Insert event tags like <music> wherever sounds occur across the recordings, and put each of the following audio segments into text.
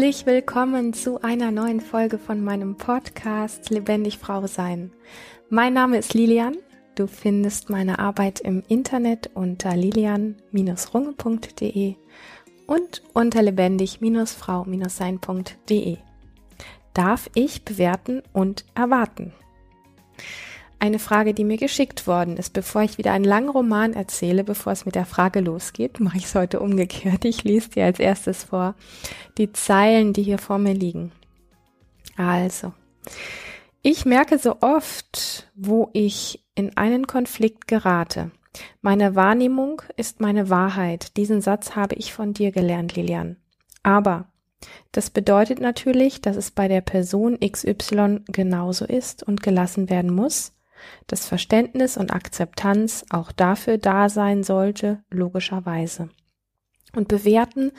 Herzlich willkommen zu einer neuen Folge von meinem Podcast Lebendig Frau Sein. Mein Name ist Lilian. Du findest meine Arbeit im Internet unter lilian-runge.de und unter lebendig-frau-sein.de. Darf ich bewerten und erwarten? Eine Frage, die mir geschickt worden ist. Bevor ich wieder einen langen Roman erzähle, bevor es mit der Frage losgeht, mache ich es heute umgekehrt. Ich lese dir als erstes vor die Zeilen, die hier vor mir liegen. Also, ich merke so oft, wo ich in einen Konflikt gerate. Meine Wahrnehmung ist meine Wahrheit. Diesen Satz habe ich von dir gelernt, Lilian. Aber das bedeutet natürlich, dass es bei der Person XY genauso ist und gelassen werden muss, dass Verständnis und Akzeptanz auch dafür da sein sollte, logischerweise. Und bewerten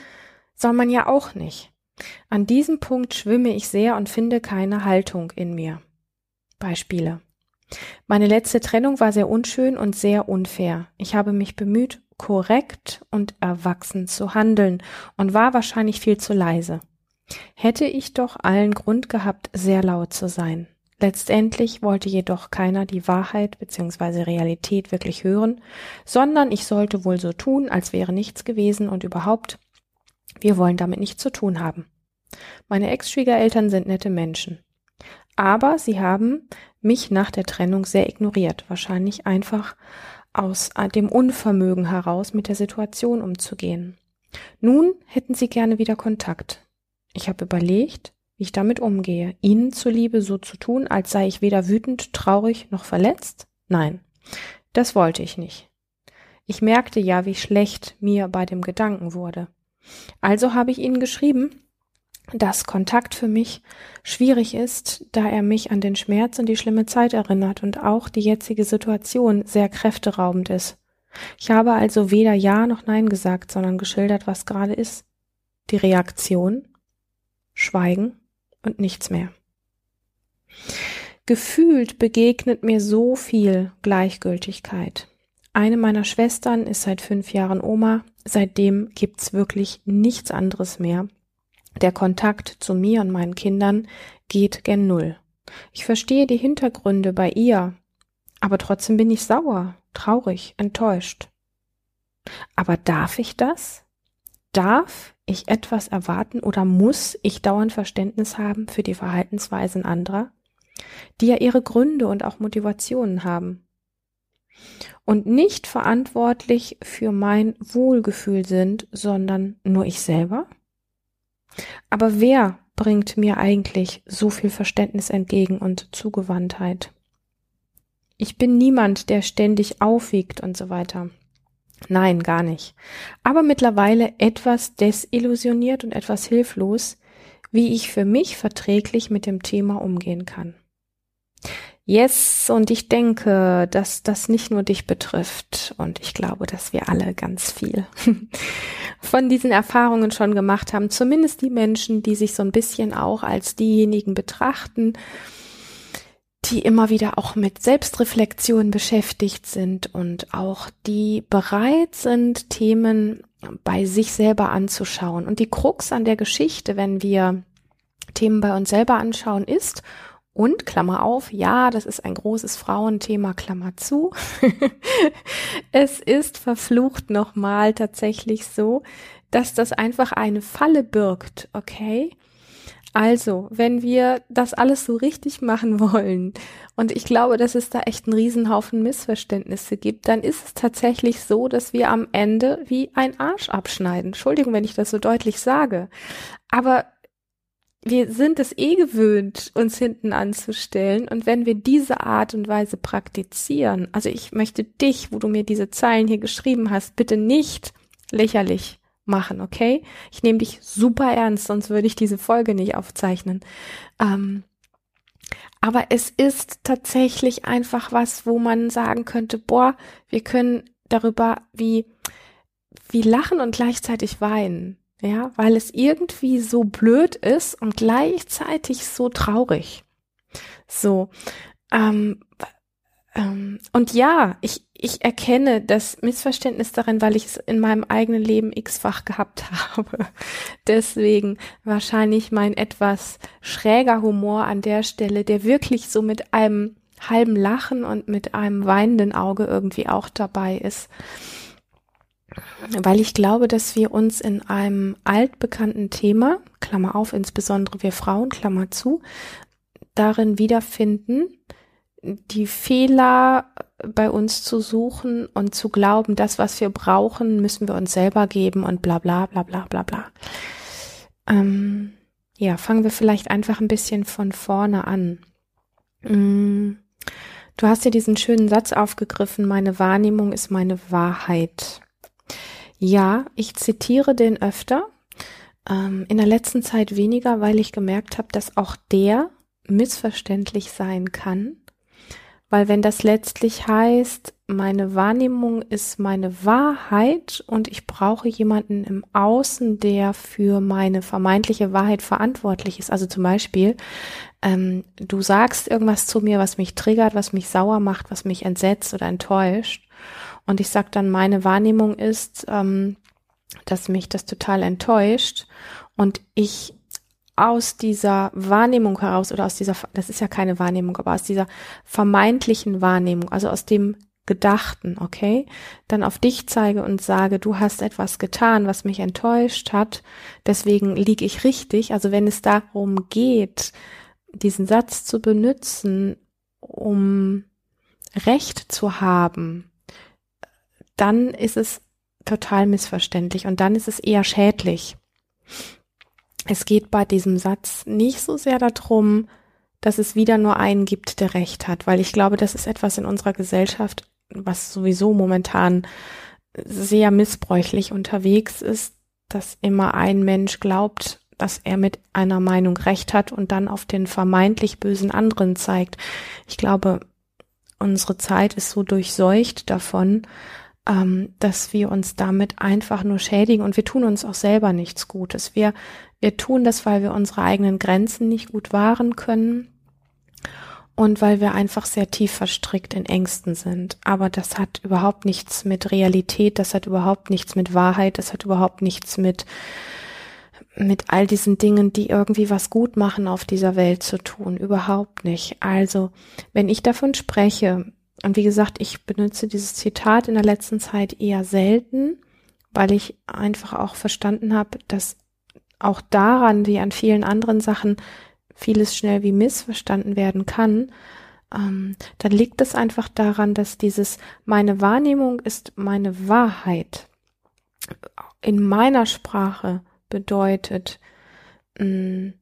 soll man ja auch nicht. An diesem Punkt schwimme ich sehr und finde keine Haltung in mir. Beispiele. Meine letzte Trennung war sehr unschön und sehr unfair. Ich habe mich bemüht, korrekt und erwachsen zu handeln und war wahrscheinlich viel zu leise. Hätte ich doch allen Grund gehabt, sehr laut zu sein. Letztendlich wollte jedoch keiner die Wahrheit bzw. Realität wirklich hören, sondern ich sollte wohl so tun, als wäre nichts gewesen und überhaupt, wir wollen damit nichts zu tun haben. Meine Ex-Schwiegereltern sind nette Menschen. Aber sie haben mich nach der Trennung sehr ignoriert, wahrscheinlich einfach aus dem Unvermögen heraus mit der Situation umzugehen. Nun hätten sie gerne wieder Kontakt. Ich habe überlegt, wie ich damit umgehe. Ihnen zuliebe so zu tun, als sei ich weder wütend, traurig noch verletzt? Nein, das wollte ich nicht. Ich merkte ja, wie schlecht mir bei dem Gedanken wurde. Also habe ich Ihnen geschrieben, dass Kontakt für mich schwierig ist, da er mich an den Schmerz und die schlimme Zeit erinnert und auch die jetzige Situation sehr kräfteraubend ist. Ich habe also weder Ja noch Nein gesagt, sondern geschildert, was gerade ist. Die Reaktion? Schweigen und nichts mehr. Gefühlt begegnet mir so viel Gleichgültigkeit. Eine meiner Schwestern ist seit fünf Jahren Oma, seitdem gibt's wirklich nichts anderes mehr. Der Kontakt zu mir und meinen Kindern geht gen Null. Ich verstehe die Hintergründe bei ihr, aber trotzdem bin ich sauer, traurig, enttäuscht. Aber darf ich das? Darf ich etwas erwarten oder muss ich dauernd Verständnis haben für die Verhaltensweisen anderer, die ja ihre Gründe und auch Motivationen haben und nicht verantwortlich für mein Wohlgefühl sind, sondern nur ich selber? Aber wer bringt mir eigentlich so viel Verständnis entgegen und Zugewandtheit? Ich bin niemand, der ständig aufwiegt und so weiter. Nein, gar nicht. Aber mittlerweile etwas desillusioniert und etwas hilflos, wie ich für mich verträglich mit dem Thema umgehen kann. Yes, und ich denke, dass das nicht nur dich betrifft und ich glaube, dass wir alle ganz viel <laughs> von diesen Erfahrungen schon gemacht haben, zumindest die Menschen, die sich so ein bisschen auch als diejenigen betrachten, die immer wieder auch mit Selbstreflexion beschäftigt sind und auch die bereit sind, Themen bei sich selber anzuschauen. Und die Krux an der Geschichte, wenn wir Themen bei uns selber anschauen, ist, und Klammer auf, ja, das ist ein großes Frauenthema, Klammer zu. <laughs> es ist verflucht nochmal tatsächlich so, dass das einfach eine Falle birgt, okay? Also, wenn wir das alles so richtig machen wollen, und ich glaube, dass es da echt einen Riesenhaufen Missverständnisse gibt, dann ist es tatsächlich so, dass wir am Ende wie ein Arsch abschneiden. Entschuldigung, wenn ich das so deutlich sage. Aber wir sind es eh gewöhnt, uns hinten anzustellen. Und wenn wir diese Art und Weise praktizieren, also ich möchte dich, wo du mir diese Zeilen hier geschrieben hast, bitte nicht lächerlich machen, okay? Ich nehme dich super ernst, sonst würde ich diese Folge nicht aufzeichnen. Ähm, aber es ist tatsächlich einfach was, wo man sagen könnte, boah, wir können darüber wie, wie lachen und gleichzeitig weinen. Ja, weil es irgendwie so blöd ist und gleichzeitig so traurig. So, ähm, Ähm, und ja, ich, ich erkenne das Missverständnis darin, weil ich es in meinem eigenen Leben x-fach gehabt <laughs> habe. Deswegen wahrscheinlich mein etwas schräger Humor an der Stelle, der wirklich so mit einem halben Lachen und mit einem weinenden Auge irgendwie auch dabei ist. Weil ich glaube, dass wir uns in einem altbekannten Thema, Klammer auf, insbesondere wir Frauen, Klammer zu, darin wiederfinden, die Fehler bei uns zu suchen und zu glauben, das, was wir brauchen, müssen wir uns selber geben und bla bla bla bla bla bla. Ähm, ja, fangen wir vielleicht einfach ein bisschen von vorne an. Mm, du hast ja diesen schönen Satz aufgegriffen, meine Wahrnehmung ist meine Wahrheit. Ja, ich zitiere den öfter, ähm, in der letzten Zeit weniger, weil ich gemerkt habe, dass auch der missverständlich sein kann weil wenn das letztlich heißt, meine Wahrnehmung ist meine Wahrheit und ich brauche jemanden im Außen, der für meine vermeintliche Wahrheit verantwortlich ist. Also zum Beispiel, ähm, du sagst irgendwas zu mir, was mich triggert, was mich sauer macht, was mich entsetzt oder enttäuscht. Und ich sag dann, meine Wahrnehmung ist, ähm, dass mich das total enttäuscht und ich aus dieser Wahrnehmung heraus oder aus dieser, das ist ja keine Wahrnehmung, aber aus dieser vermeintlichen Wahrnehmung, also aus dem Gedachten, okay, dann auf dich zeige und sage, du hast etwas getan, was mich enttäuscht hat, deswegen liege ich richtig. Also wenn es darum geht, diesen Satz zu benutzen, um Recht zu haben, dann ist es total missverständlich und dann ist es eher schädlich es geht bei diesem Satz nicht so sehr darum, dass es wieder nur einen gibt, der Recht hat, weil ich glaube, das ist etwas in unserer Gesellschaft, was sowieso momentan sehr missbräuchlich unterwegs ist, dass immer ein Mensch glaubt, dass er mit einer Meinung Recht hat und dann auf den vermeintlich bösen anderen zeigt. Ich glaube, unsere Zeit ist so durchseucht davon, ähm, dass wir uns damit einfach nur schädigen und wir tun uns auch selber nichts Gutes. Wir, wir tun das, weil wir unsere eigenen Grenzen nicht gut wahren können und weil wir einfach sehr tief verstrickt in Ängsten sind. Aber das hat überhaupt nichts mit Realität, das hat überhaupt nichts mit Wahrheit, das hat überhaupt nichts mit mit all diesen Dingen, die irgendwie was gut machen auf dieser Welt zu tun. Überhaupt nicht. Also, wenn ich davon spreche, und wie gesagt, ich benutze dieses Zitat in der letzten Zeit eher selten, weil ich einfach auch verstanden habe, dass auch daran, wie an vielen anderen Sachen, vieles schnell wie missverstanden werden kann, ähm, dann liegt es einfach daran, dass dieses meine Wahrnehmung ist meine Wahrheit in meiner Sprache bedeutet, mh, mm,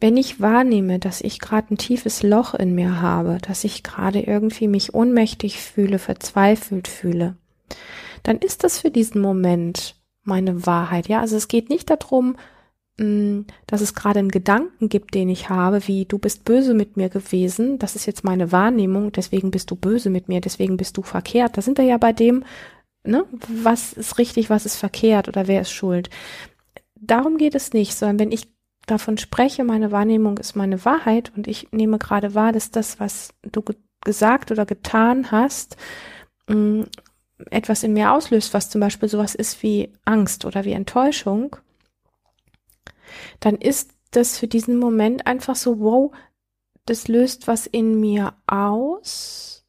wenn ich wahrnehme, dass ich gerade ein tiefes Loch in mir habe, dass ich gerade irgendwie mich ohnmächtig fühle, verzweifelt fühle, dann ist das für diesen Moment meine Wahrheit. Ja, also es geht nicht darum, mm, dass es gerade einen Gedanken gibt, den ich habe, wie du bist böse mit mir gewesen, das ist jetzt meine Wahrnehmung, deswegen bist du böse mit mir, deswegen bist du verkehrt. Da sind wir ja bei dem, ne, was ist richtig, was ist verkehrt oder wer ist schuld. Darum geht es nicht, sondern wenn ich davon spreche, meine Wahrnehmung ist meine Wahrheit und ich nehme gerade wahr, dass das, was du ge gesagt oder getan hast, mm, etwas in mir auslöst, was zum Beispiel sowas ist wie Angst oder wie Enttäuschung, dann ist das für diesen Moment einfach so, wow, das löst was in mir aus,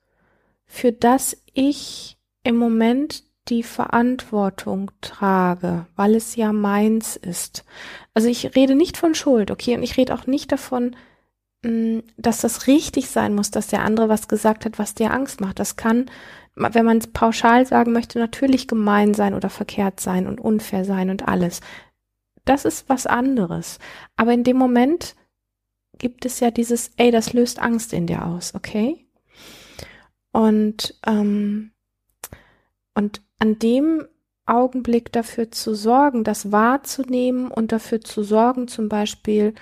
für das ich im Moment die Verantwortung trage, weil es ja meins ist. Also ich rede nicht von Schuld, okay, und ich rede auch nicht davon, mm, dass das richtig sein muss, dass der andere was gesagt hat, was dir Angst macht. Das kann, wenn man es pauschal sagen möchte, natürlich gemein sein oder verkehrt sein und unfair sein und alles. Das ist was anderes. Aber in dem Moment gibt es ja dieses, ey, das löst Angst in dir aus, okay? Und ähm, und an dem Augenblick dafür zu sorgen, das wahrzunehmen und dafür zu sorgen, zum Beispiel,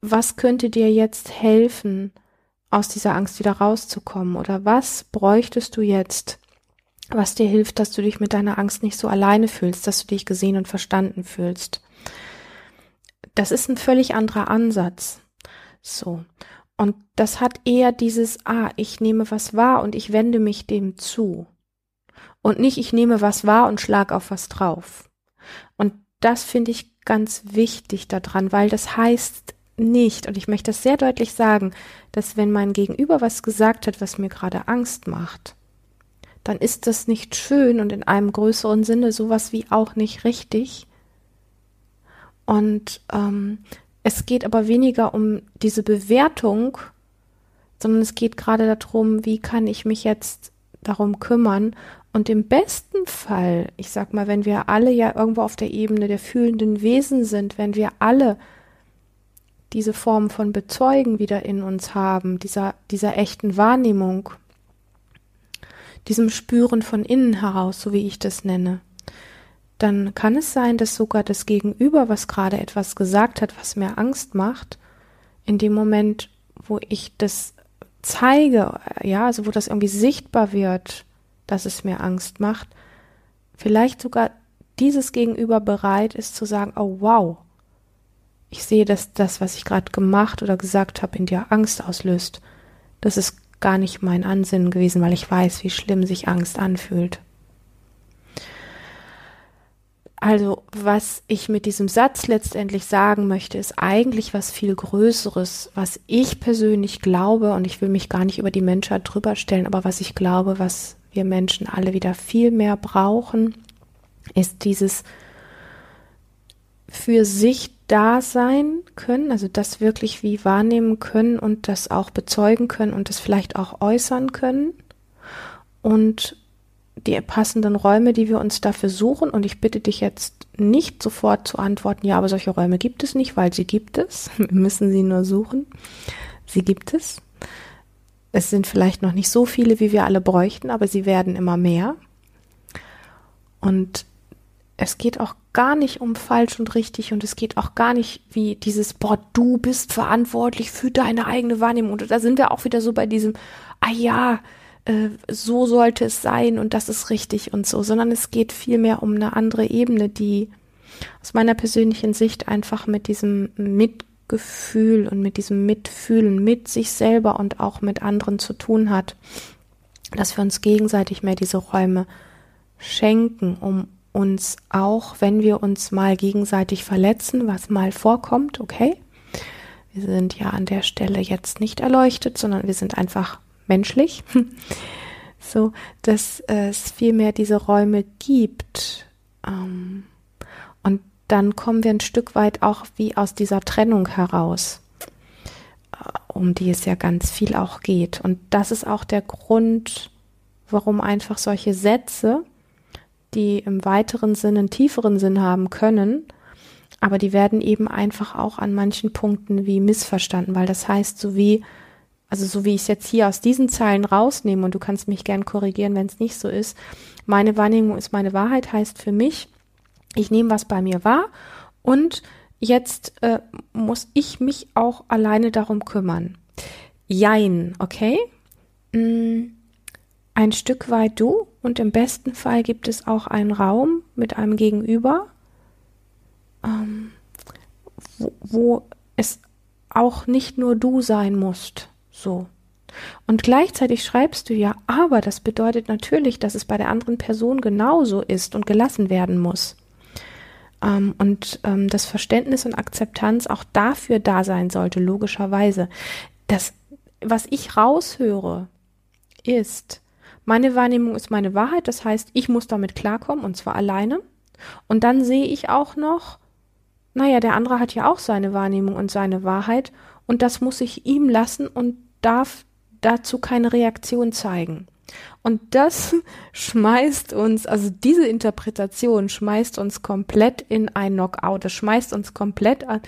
was könnte dir jetzt helfen, aus dieser Angst wieder rauszukommen? Oder was bräuchtest du jetzt, was dir hilft, dass du dich mit deiner Angst nicht so alleine fühlst, dass du dich gesehen und verstanden fühlst? Das ist ein völlig anderer Ansatz. So. Und das hat eher dieses, ah, ich nehme was wahr und ich wende mich dem zu. Und nicht, ich nehme was wahr und schlag auf was drauf. Und das finde ich ganz wichtig daran, weil das heißt nicht, und ich möchte das sehr deutlich sagen, dass wenn mein Gegenüber was gesagt hat, was mir gerade Angst macht, dann ist das nicht schön und in einem größeren Sinne sowas wie auch nicht richtig. Und ähm, es geht aber weniger um diese Bewertung, sondern es geht gerade darum, wie kann ich mich jetzt darum kümmern. Und im besten Fall, ich sag mal, wenn wir alle ja irgendwo auf der Ebene der fühlenden Wesen sind, wenn wir alle diese Form von Bezeugen wieder in uns haben, dieser, dieser echten Wahrnehmung, diesem Spüren von innen heraus, so wie ich das nenne, dann kann es sein, dass sogar das Gegenüber, was gerade etwas gesagt hat, was mir Angst macht, in dem Moment, wo ich das zeige, ja, also wo das irgendwie sichtbar wird, dass es mir Angst macht, vielleicht sogar dieses Gegenüber bereit ist zu sagen, oh wow, ich sehe, dass das, was ich gerade gemacht oder gesagt habe, in dir Angst auslöst. Das ist gar nicht mein Ansinnen gewesen, weil ich weiß, wie schlimm sich Angst anfühlt. Also, was ich mit diesem Satz letztendlich sagen möchte, ist eigentlich was viel Größeres, was ich persönlich glaube, und ich will mich gar nicht über die Menschheit drüber stellen, aber was ich glaube, was wir Menschen alle wieder viel mehr brauchen, ist dieses für sich da sein können, also das wirklich wie wahrnehmen können und das auch bezeugen können und das vielleicht auch äußern können. Und die passenden Räume, die wir uns dafür suchen. Und ich bitte dich jetzt nicht sofort zu antworten, ja, aber solche Räume gibt es nicht, weil sie gibt es. <laughs> Wir müssen sie nur suchen. Sie gibt es. Es sind vielleicht noch nicht so viele, wie wir alle bräuchten, aber sie werden immer mehr. Und es geht auch gar nicht um falsch und richtig und es geht auch gar nicht wie dieses, boah, du bist verantwortlich für deine eigene Wahrnehmung. Und da sind wir auch wieder so bei diesem, ah ja, äh, so sollte es sein und das ist richtig und so, sondern es geht vielmehr um eine andere Ebene, die aus meiner persönlichen Sicht einfach mit diesem Mitgefühl und mit diesem Mitfühlen mit sich selber und auch mit anderen zu tun hat, dass wir uns gegenseitig mehr diese Räume schenken, um uns auch, wenn wir uns mal gegenseitig verletzen, was mal vorkommt, okay? Wir sind ja an der Stelle jetzt nicht erleuchtet, sondern wir sind einfach menschlich, <laughs> so dass es vielmehr diese Räume gibt. Ähm, und dann kommen wir ein Stück weit auch wie aus dieser Trennung heraus, äh, um die es ja ganz viel auch geht. Und das ist auch der Grund, warum einfach solche Sätze, die im weiteren Sinn einen tieferen Sinn haben können, aber die werden eben einfach auch an manchen Punkten wie missverstanden, weil das heißt, so wie also so wie ich es jetzt hier aus diesen Zeilen rausnehme, und du kannst mich gern korrigieren, wenn es nicht so ist, meine Wahrnehmung ist meine Wahrheit, heißt für mich, ich nehme was bei mir wahr und jetzt äh, muss ich mich auch alleine darum kümmern. Jein, okay? Mm, ein Stück weit du und im besten Fall gibt es auch einen Raum mit einem Gegenüber, ähm, wo, wo es auch nicht nur du sein musst. So. Und gleichzeitig schreibst du ja, aber das bedeutet natürlich, dass es bei der anderen Person genauso ist und gelassen werden muss. Ähm, und ähm, das Verständnis und Akzeptanz auch dafür da sein sollte, logischerweise. Das, was ich raushöre, ist, meine Wahrnehmung ist meine Wahrheit, das heißt, ich muss damit klarkommen und zwar alleine. Und dann sehe ich auch noch, naja, der andere hat ja auch seine Wahrnehmung und seine Wahrheit und das muss ich ihm lassen und darf dazu keine Reaktion zeigen. Und das <laughs> schmeißt uns, also diese Interpretation schmeißt uns komplett in ein Knockout. Das schmeißt uns komplett an.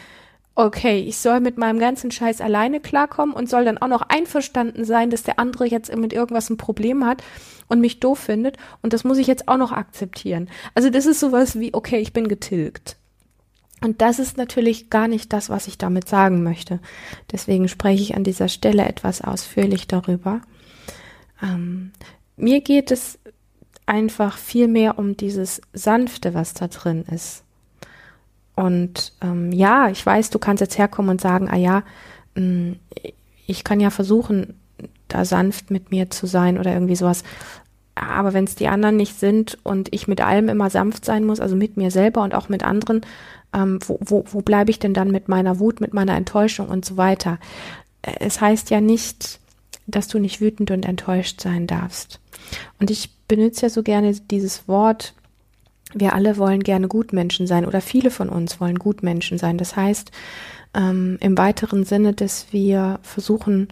Okay, ich soll mit meinem ganzen Scheiß alleine klarkommen und soll dann auch noch einverstanden sein, dass der andere jetzt mit irgendwas ein Problem hat und mich doof findet. Und das muss ich jetzt auch noch akzeptieren. Also das ist sowas wie, okay, ich bin getilgt. Und das ist natürlich gar nicht das, was ich damit sagen möchte. Deswegen spreche ich an dieser Stelle etwas ausführlich darüber. Ähm, mir geht es einfach viel mehr um dieses Sanfte, was da drin ist. Und ähm, ja, ich weiß, du kannst jetzt herkommen und sagen, ah ja, mh, mm, ich kann ja versuchen, da sanft mit mir zu sein oder irgendwie sowas. Aber wenn es die anderen nicht sind und ich mit allem immer sanft sein muss, also mit mir selber und auch mit anderen, ähm, wo, wo, wo bleibe ich denn dann mit meiner Wut, mit meiner Enttäuschung und so weiter? Äh, es heißt ja nicht, dass du nicht wütend und enttäuscht sein darfst. Und ich benutze ja so gerne dieses Wort, wir alle wollen gerne Gutmenschen sein oder viele von uns wollen Gutmenschen sein. Das heißt, ähm, im weiteren Sinne, dass wir versuchen,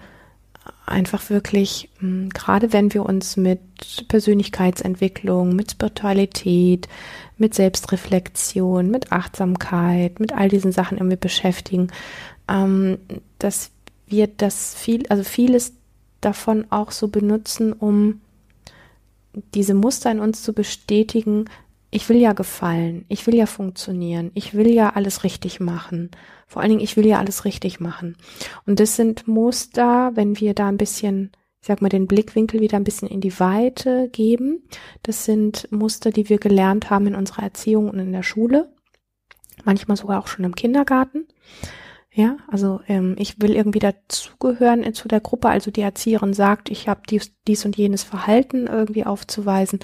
einfach wirklich, hm, gerade wenn wir uns mit Persönlichkeitsentwicklung, mit Spiritualität, mit Selbstreflexion, mit Achtsamkeit, mit all diesen Sachen irgendwie beschäftigen, ähm, dass wir das viel, also vieles davon auch so benutzen, um diese Muster in uns zu bestätigen, ich will ja gefallen, ich will ja funktionieren, ich will ja alles richtig machen. Vor allen Dingen, ich will ja alles richtig machen. Und das sind Muster, wenn wir da ein bisschen, ich sag mal, den Blickwinkel wieder ein bisschen in die Weite geben. Das sind Muster, die wir gelernt haben in unserer Erziehung und in der Schule. Manchmal sogar auch schon im Kindergarten. Ja, also ähm, ich will irgendwie dazugehören äh, zu der Gruppe. Also die Erzieherin sagt, ich habe dies, dies und jenes Verhalten irgendwie aufzuweisen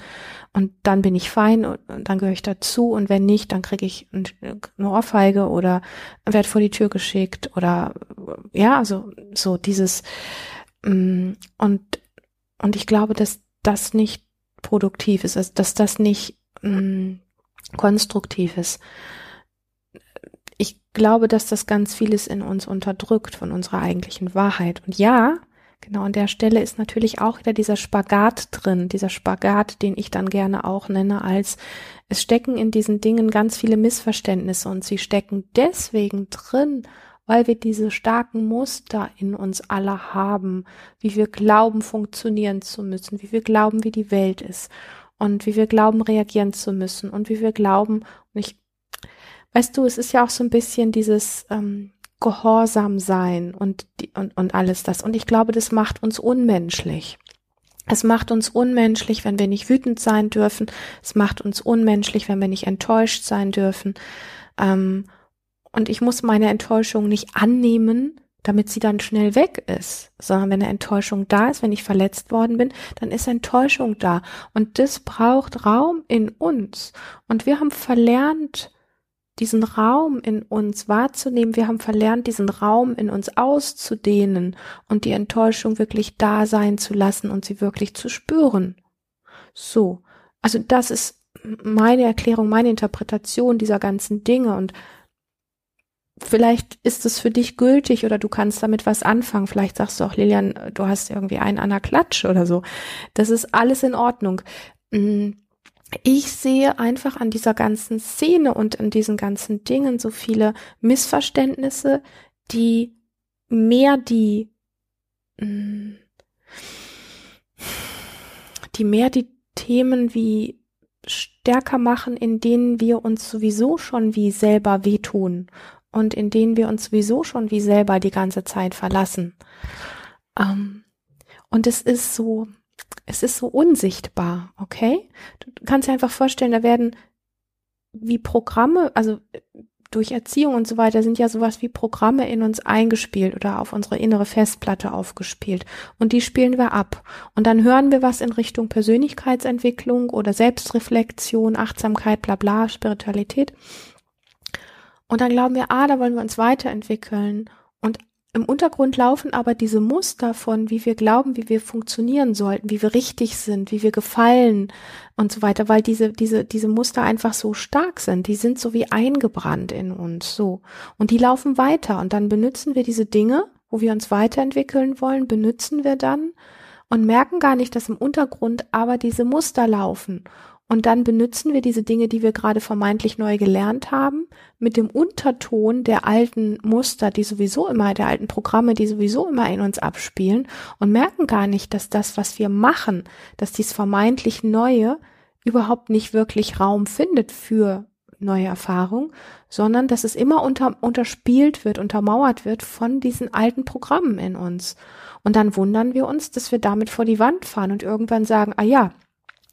und dann bin ich fein und, und dann gehöre ich dazu und wenn nicht, dann kriege ich eine Ohrfeige oder werde vor die Tür geschickt oder ja, also so dieses ähm, und und ich glaube, dass das nicht produktiv ist, also dass das nicht ähm, konstruktiv ist glaube, dass das ganz vieles in uns unterdrückt von unserer eigentlichen Wahrheit. Und ja, genau an der Stelle ist natürlich auch wieder dieser Spagat drin, dieser Spagat, den ich dann gerne auch nenne als es stecken in diesen Dingen ganz viele Missverständnisse und sie stecken deswegen drin, weil wir diese starken Muster in uns alle haben, wie wir glauben, funktionieren zu müssen, wie wir glauben, wie die Welt ist und wie wir glauben, reagieren zu müssen und wie wir glauben, und ich weißt du, es ist ja auch so ein bisschen dieses ähm, Gehorsam sein und, und, und alles das. Und ich glaube, das macht uns unmenschlich. Es macht uns unmenschlich, wenn wir nicht wütend sein dürfen. Es macht uns unmenschlich, wenn wir nicht enttäuscht sein dürfen. Ähm, und ich muss meine Enttäuschung nicht annehmen, damit sie dann schnell weg ist, sondern wenn eine Enttäuschung da ist, wenn ich verletzt worden bin, dann ist Enttäuschung da. Und das braucht Raum in uns. Und wir haben verlernt, diesen Raum in uns wahrzunehmen. Wir haben verlernt, diesen Raum in uns auszudehnen und die Enttäuschung wirklich da sein zu lassen und sie wirklich zu spüren. So. Also das ist meine Erklärung, meine Interpretation dieser ganzen Dinge und vielleicht ist es für dich gültig oder du kannst damit was anfangen. Vielleicht sagst du auch, Lilian, du hast irgendwie einen an der Klatsch oder so. Das ist alles in Ordnung. Mm, ich sehe einfach an dieser ganzen Szene und an diesen ganzen Dingen so viele Missverständnisse, die mehr die, mm, die mehr die Themen wie stärker machen, in denen wir uns sowieso schon wie selber wehtun und in denen wir uns sowieso schon wie selber die ganze Zeit verlassen. Ähm, und es ist so, es ist so unsichtbar, okay? Du kannst dir einfach vorstellen, da werden wie Programme, also durch Erziehung und so weiter sind ja sowas wie Programme in uns eingespielt oder auf unsere innere Festplatte aufgespielt. Und die spielen wir ab. Und dann hören wir was in Richtung Persönlichkeitsentwicklung oder Selbstreflexion, Achtsamkeit, bla bla, Spiritualität. Und dann glauben wir, ah, da wollen wir uns weiterentwickeln. Im Untergrund laufen aber diese Muster von, wie wir glauben, wie wir funktionieren sollten, wie wir richtig sind, wie wir gefallen und so weiter, weil diese, diese, diese Muster einfach so stark sind. Die sind so wie eingebrannt in uns, so. Und die laufen weiter und dann benutzen wir diese Dinge, wo wir uns weiterentwickeln wollen, benutzen wir dann und merken gar nicht, dass im Untergrund aber diese Muster laufen. Und dann benutzen wir diese Dinge, die wir gerade vermeintlich neu gelernt haben, mit dem Unterton der alten Muster, die sowieso immer, der alten Programme, die sowieso immer in uns abspielen und merken gar nicht, dass das, was wir machen, dass dies vermeintlich Neue überhaupt nicht wirklich Raum findet für neue Erfahrung, sondern dass es immer unter, unterspielt wird, untermauert wird von diesen alten Programmen in uns. Und dann wundern wir uns, dass wir damit vor die Wand fahren und irgendwann sagen, ah ja,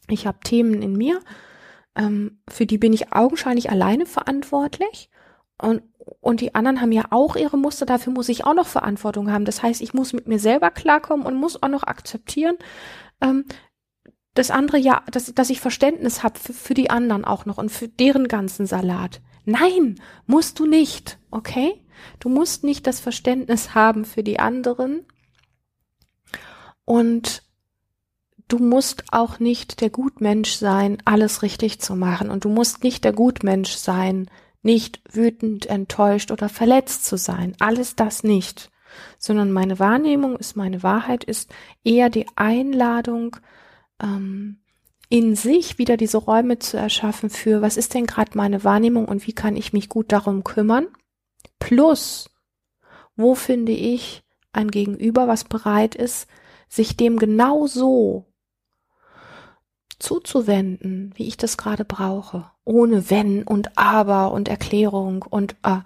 ich habe Themen in mir, ähm, für die bin ich augenscheinlich alleine verantwortlich. Und, und die anderen haben ja auch ihre Muster, dafür muss ich auch noch Verantwortung haben. Das heißt, ich muss mit mir selber klarkommen und muss auch noch akzeptieren, ähm, das andere ja, dass, dass ich Verständnis habe für, für die anderen auch noch und für deren ganzen Salat. Nein, musst du nicht, okay? Du musst nicht das Verständnis haben für die anderen und du musst auch nicht der Gutmensch sein, alles richtig zu machen und du musst nicht der Gutmensch sein, nicht wütend, enttäuscht oder verletzt zu sein. Alles das nicht. Sondern meine Wahrnehmung ist, meine Wahrheit ist eher die Einladung, ähm, in sich wieder diese Räume zu erschaffen für, was ist denn gerade meine Wahrnehmung und wie kann ich mich gut darum kümmern? Plus, wo finde ich ein Gegenüber, was bereit ist, sich dem genau so zuzuwenden, wie ich das gerade brauche, ohne wenn und aber und Erklärung und äh,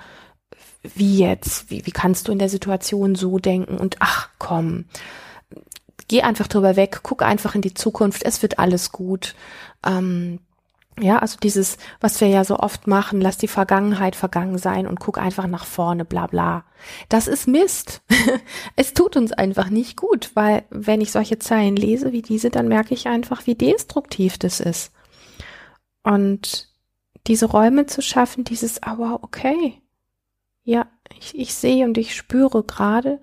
wie jetzt, wie, wie kannst du in der Situation so denken und ach komm, geh einfach drüber weg, guck einfach in die Zukunft, es wird alles gut. Ähm, ja, also dieses, was wir ja so oft machen, lass die Vergangenheit vergangen sein und guck einfach nach vorne, bla bla. Das ist Mist. <laughs> es tut uns einfach nicht gut, weil wenn ich solche Zeilen lese wie diese, dann merke ich einfach, wie destruktiv das ist. Und diese Räume zu schaffen, dieses, aber oh, okay. Ja, ich, ich sehe und ich spüre gerade,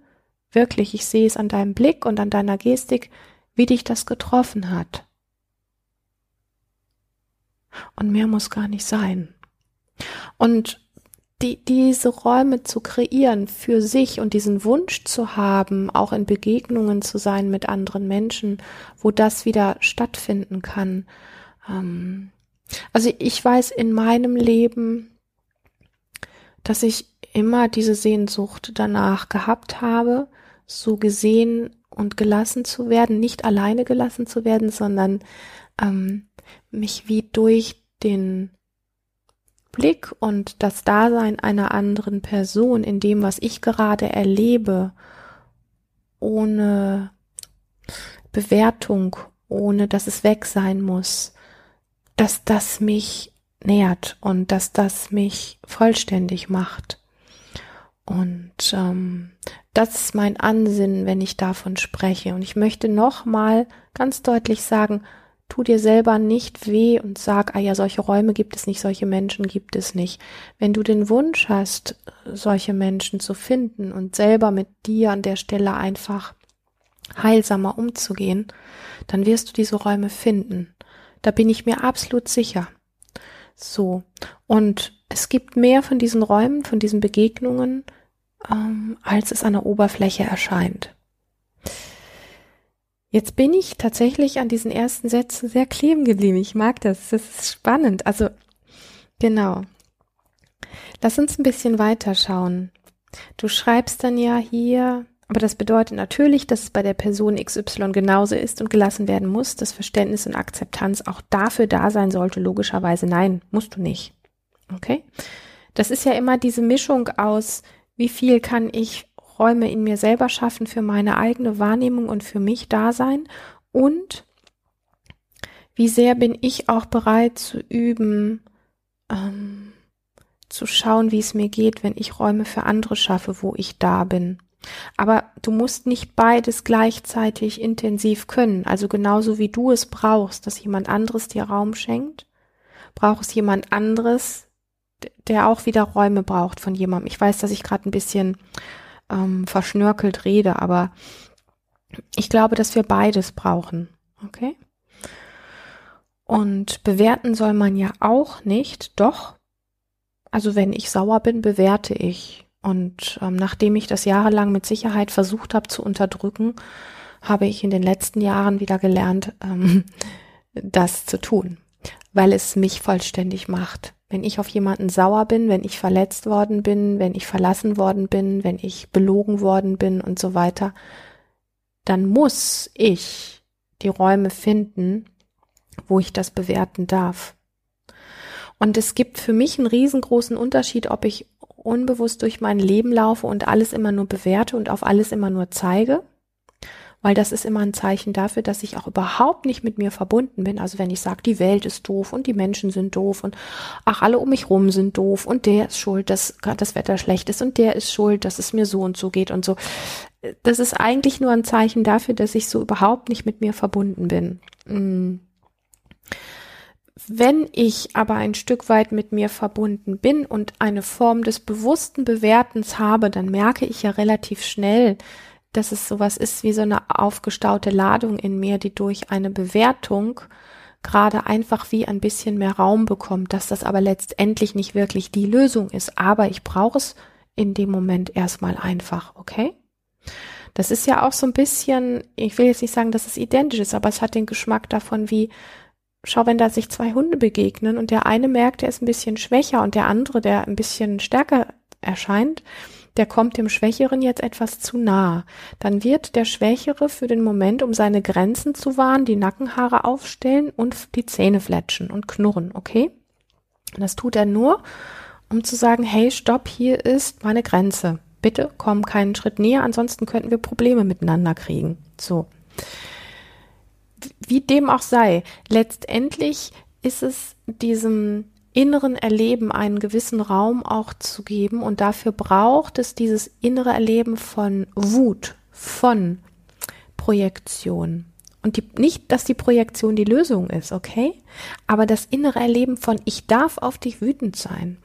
wirklich, ich sehe es an deinem Blick und an deiner Gestik, wie dich das getroffen hat. Und mehr muss gar nicht sein. Und die, diese Räume zu kreieren für sich und diesen Wunsch zu haben, auch in Begegnungen zu sein mit anderen Menschen, wo das wieder stattfinden kann. Ähm, also ich weiß in meinem Leben, dass ich immer diese Sehnsucht danach gehabt habe, so gesehen und gelassen zu werden, nicht alleine gelassen zu werden, sondern ähm, mich wie durch den Blick und das Dasein einer anderen Person in dem, was ich gerade erlebe, ohne Bewertung, ohne dass es weg sein muss, dass das mich nährt und dass das mich vollständig macht. Und ähm, das ist mein Ansinnen, wenn ich davon spreche. Und ich möchte nochmal ganz deutlich sagen, tu dir selber nicht weh und sag, ah ja, solche Räume gibt es nicht, solche Menschen gibt es nicht. Wenn du den Wunsch hast, solche Menschen zu finden und selber mit dir an der Stelle einfach heilsamer umzugehen, dann wirst du diese Räume finden. Da bin ich mir absolut sicher. So. Und es gibt mehr von diesen Räumen, von diesen Begegnungen, ähm, als es an der Oberfläche erscheint. Jetzt bin ich tatsächlich an diesen ersten Sätzen sehr kleben geblieben. Ich mag das. Das ist spannend. Also, genau. Lass uns ein bisschen weiter schauen. Du schreibst dann ja hier, aber das bedeutet natürlich, dass es bei der Person XY genauso ist und gelassen werden muss, dass Verständnis und Akzeptanz auch dafür da sein sollte, logischerweise. Nein, musst du nicht. Okay? Das ist ja immer diese Mischung aus, wie viel kann ich Räume in mir selber schaffen für meine eigene Wahrnehmung und für mich da sein und wie sehr bin ich auch bereit zu üben, ähm, zu schauen, wie es mir geht, wenn ich Räume für andere schaffe, wo ich da bin. Aber du musst nicht beides gleichzeitig intensiv können. Also genauso wie du es brauchst, dass jemand anderes dir Raum schenkt, braucht es jemand anderes, der auch wieder Räume braucht von jemandem. Ich weiß, dass ich gerade ein bisschen ähm, verschnörkelt rede, aber ich glaube, dass wir beides brauchen. Okay? Und bewerten soll man ja auch nicht, doch. Also wenn ich sauer bin, bewerte ich. Und ähm, nachdem ich das jahrelang mit Sicherheit versucht habe zu unterdrücken, habe ich in den letzten Jahren wieder gelernt, ähm, <laughs> das zu tun, weil es mich vollständig macht. Wenn ich auf jemanden sauer bin, wenn ich verletzt worden bin, wenn ich verlassen worden bin, wenn ich belogen worden bin und so weiter, dann muss ich die Räume finden, wo ich das bewerten darf. Und es gibt für mich einen riesengroßen Unterschied, ob ich unbewusst durch mein Leben laufe und alles immer nur bewerte und auf alles immer nur zeige weil das ist immer ein Zeichen dafür, dass ich auch überhaupt nicht mit mir verbunden bin. Also wenn ich sage, die Welt ist doof und die Menschen sind doof und ach, alle um mich rum sind doof und der ist schuld, dass das Wetter schlecht ist und der ist schuld, dass es mir so und so geht und so. Das ist eigentlich nur ein Zeichen dafür, dass ich so überhaupt nicht mit mir verbunden bin. Mm. Wenn ich aber ein Stück weit mit mir verbunden bin und eine Form des bewussten Bewertens habe, dann merke ich ja relativ schnell, dass es sowas ist wie so eine aufgestaute Ladung in mir, die durch eine Bewertung gerade einfach wie ein bisschen mehr Raum bekommt, dass das aber letztendlich nicht wirklich die Lösung ist. Aber ich brauche es in dem Moment erstmal einfach, okay? Das ist ja auch so ein bisschen, ich will jetzt nicht sagen, dass es identisch ist, aber es hat den Geschmack davon wie, schau, wenn da sich zwei Hunde begegnen und der eine merkt, der ist ein bisschen schwächer und der andere, der ein bisschen stärker erscheint, der kommt dem Schwächeren jetzt etwas zu nah. Dann wird der Schwächere für den Moment, um seine Grenzen zu wahren, die Nackenhaare aufstellen und die Zähne fletschen und knurren, okay? Das tut er nur, um zu sagen, hey, stopp, hier ist meine Grenze. Bitte komm keinen Schritt näher, ansonsten könnten wir Probleme miteinander kriegen. So. Wie dem auch sei, letztendlich ist es diesem inneren Erleben einen gewissen Raum auch zu geben. Und dafür braucht es dieses innere Erleben von Wut, von Projektion. Und die, nicht, dass die Projektion die Lösung ist, okay? Aber das innere Erleben von, ich darf auf dich wütend sein.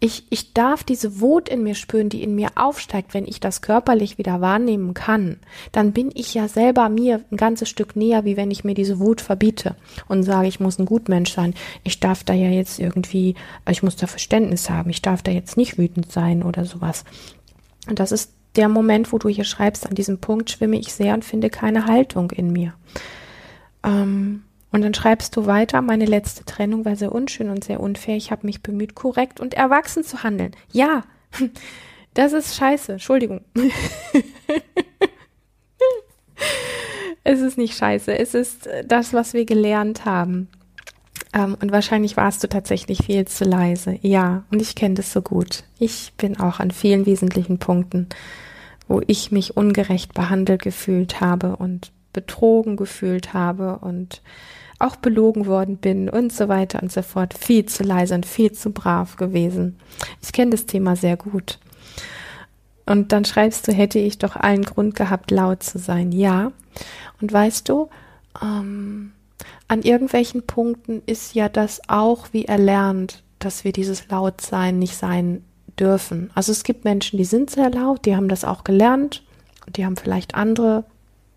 Ich, ich darf diese Wut in mir spüren, die in mir aufsteigt, wenn ich das körperlich wieder wahrnehmen kann. Dann bin ich ja selber mir ein ganzes Stück näher, wie wenn ich mir diese Wut verbiete und sage, ich muss ein Gutmensch sein. Ich darf da ja jetzt irgendwie, ich muss da Verständnis haben. Ich darf da jetzt nicht wütend sein oder sowas. Und das ist der Moment, wo du hier schreibst, an diesem Punkt schwimme ich sehr und finde keine Haltung in mir. Ähm, und dann schreibst du weiter, meine letzte Trennung war sehr unschön und sehr unfair. Ich habe mich bemüht, korrekt und erwachsen zu handeln. Ja, <laughs> das ist scheiße. Entschuldigung. <laughs> es ist nicht scheiße. Es ist das, was wir gelernt haben. Ähm, und wahrscheinlich warst du tatsächlich viel zu leise. Ja, und ich kenne das so gut. Ich bin auch an vielen wesentlichen Punkten, wo ich mich ungerecht behandelt gefühlt habe und betrogen gefühlt habe und auch belogen worden bin und so weiter und so fort. Viel zu leise und viel zu brav gewesen. Ich kenne das Thema sehr gut. Und dann schreibst du, hätte ich doch allen Grund gehabt, laut zu sein. Ja. Und weißt du, ähm, an irgendwelchen Punkten ist ja das auch wie erlernt, dass wir dieses Lautsein nicht sein dürfen. Also es gibt Menschen, die sind sehr laut, die haben das auch gelernt, die haben vielleicht andere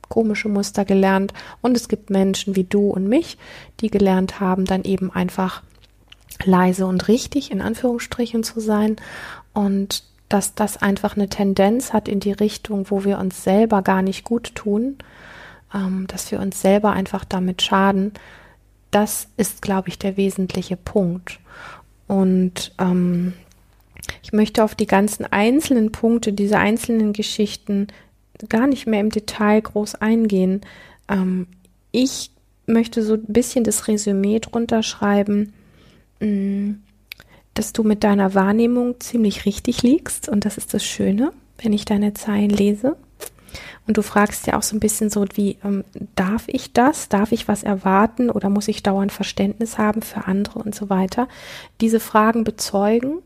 komische Muster gelernt. Und es gibt Menschen wie du und mich, die gelernt haben, dann eben einfach leise und richtig in Anführungsstrichen zu sein und dass das einfach eine Tendenz hat in die Richtung, wo wir uns selber gar nicht gut tun, ähm, dass wir uns selber einfach damit schaden, das ist, glaube ich, der wesentliche Punkt. Und ähm, ich möchte auf die ganzen einzelnen Punkte, diese einzelnen Geschichten gar nicht mehr im Detail groß eingehen. Ähm, ich möchte so ein bisschen das Resümee drunter schreiben, mm, dass du mit deiner Wahrnehmung ziemlich richtig liegst und das ist das Schöne, wenn ich deine Zeilen lese. Und du fragst ja auch so ein bisschen so, wie ähm, darf ich das? Darf ich was erwarten oder muss ich dauernd Verständnis haben für andere und so weiter? Diese Fragen bezeugen,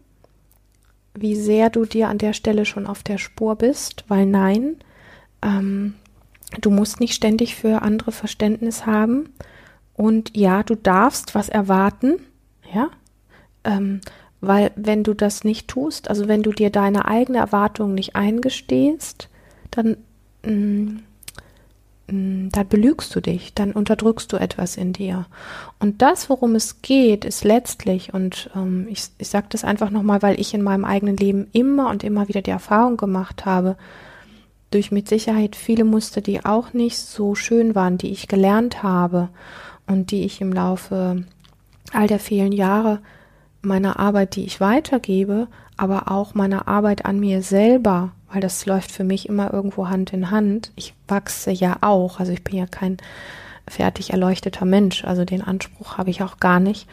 wie sehr du dir an der Stelle schon auf der Spur bist, weil nein, ähm, du musst nicht ständig für andere Verständnis haben. Und ja, du darfst was erwarten, ja, ähm, weil wenn du das nicht tust, also wenn du dir deine eigene Erwartung nicht eingestehst, dann, dann belügst du dich, dann unterdrückst du etwas in dir. Und das, worum es geht, ist letztlich, und ähm, ich, ich sage das einfach nochmal, weil ich in meinem eigenen Leben immer und immer wieder die Erfahrung gemacht habe, durch mit Sicherheit viele Muster, die auch nicht so schön waren, die ich gelernt habe und die ich im Laufe all der vielen Jahre meiner Arbeit, die ich weitergebe, aber auch meiner Arbeit an mir selber, weil das läuft für mich immer irgendwo Hand in Hand. Ich wachse ja auch, also ich bin ja kein fertig erleuchteter Mensch, also den Anspruch habe ich auch gar nicht.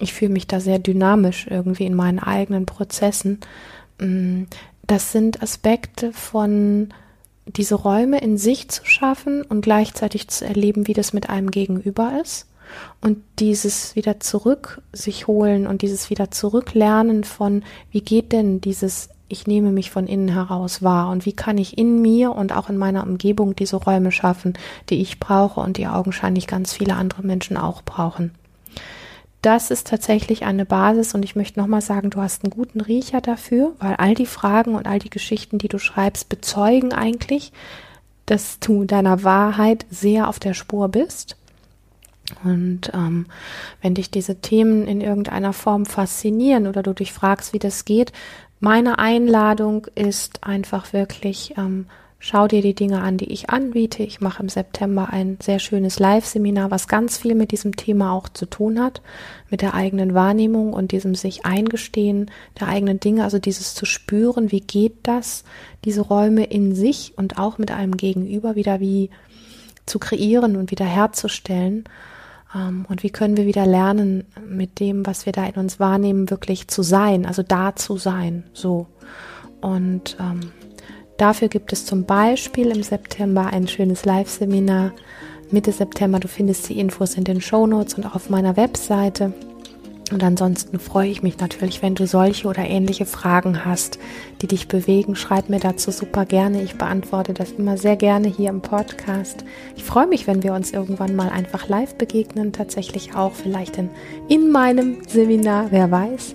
Ich fühle mich da sehr dynamisch irgendwie in meinen eigenen Prozessen. Mm, das sind Aspekte von diese Räume in sich zu schaffen und gleichzeitig zu erleben, wie das mit einem Gegenüber ist und dieses wieder zurück sich holen und dieses wieder zurücklernen von, wie geht denn dieses ich nehme mich von innen heraus wahr und wie kann ich in mir und auch in meiner Umgebung diese Räume schaffen, die ich brauche und die augenscheinlich ganz viele andere Menschen auch brauchen. Das ist tatsächlich eine Basis und ich möchte nochmal sagen, du hast einen guten Riecher dafür, weil all die Fragen und all die Geschichten, die du schreibst, bezeugen eigentlich, dass du deiner Wahrheit sehr auf der Spur bist und ähm, wenn dich diese Themen in irgendeiner Form faszinieren oder du dich fragst, wie das geht, meine Einladung ist einfach wirklich, ähm, schau dir die Dinge an, die ich anbiete. Ich mache im September ein sehr schönes Live-Seminar, was ganz viel mit diesem Thema auch zu tun hat, mit der eigenen Wahrnehmung und diesem sich eingestehen der eigenen Dinge, also dieses zu spüren, wie geht das, diese Räume in sich und auch mit einem Gegenüber wieder wie zu kreieren und wieder herzustellen. Ähm, und wie können wir wieder lernen, mit dem, was wir da in uns wahrnehmen, wirklich zu sein, also da zu sein, so. Und ähm, dafür gibt es zum Beispiel im September ein schönes Live-Seminar. Mitte September, du findest die Infos in den Show Notes und auch auf meiner Webseite. Und ansonsten freue ich mich natürlich, wenn du solche oder ähnliche Fragen hast, die dich bewegen. Schreib mir dazu super gerne. Ich beantworte das immer sehr gerne hier im Podcast. Ich freue mich, wenn wir uns irgendwann mal einfach live begegnen, tatsächlich auch vielleicht in, in meinem Seminar, wer weiß.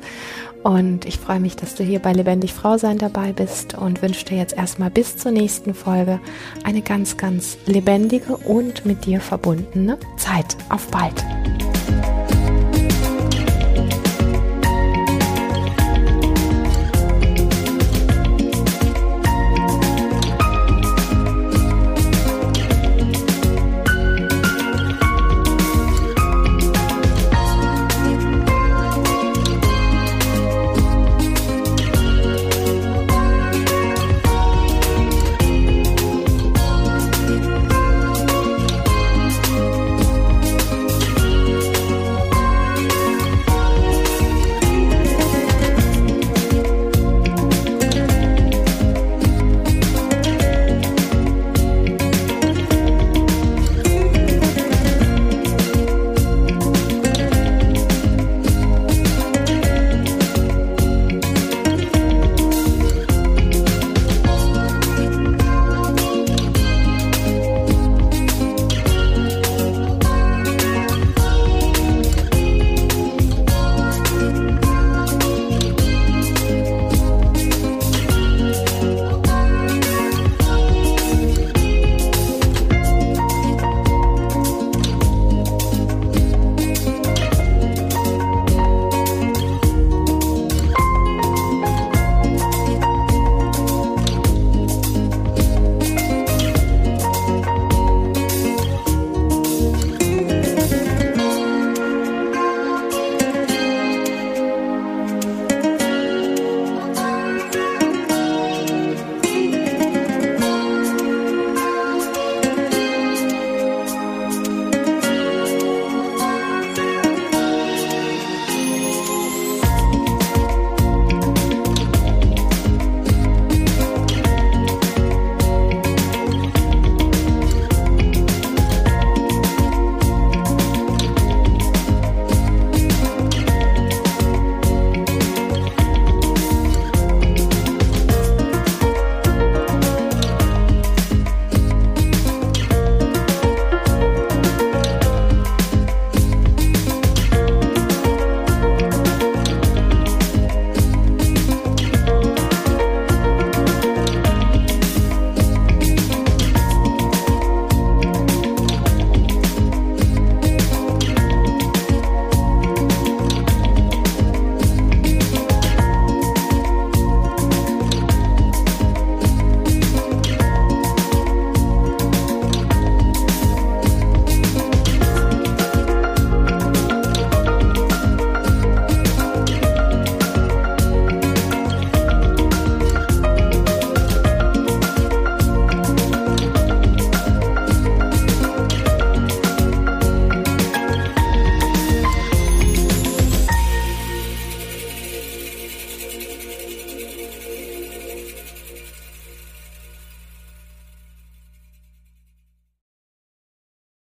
Und ich freue mich, dass du hier bei Lebendig Frau sein dabei bist und wünsche dir jetzt erstmal bis zur nächsten Folge eine ganz, ganz lebendige und mit dir verbundene Zeit. Auf bald!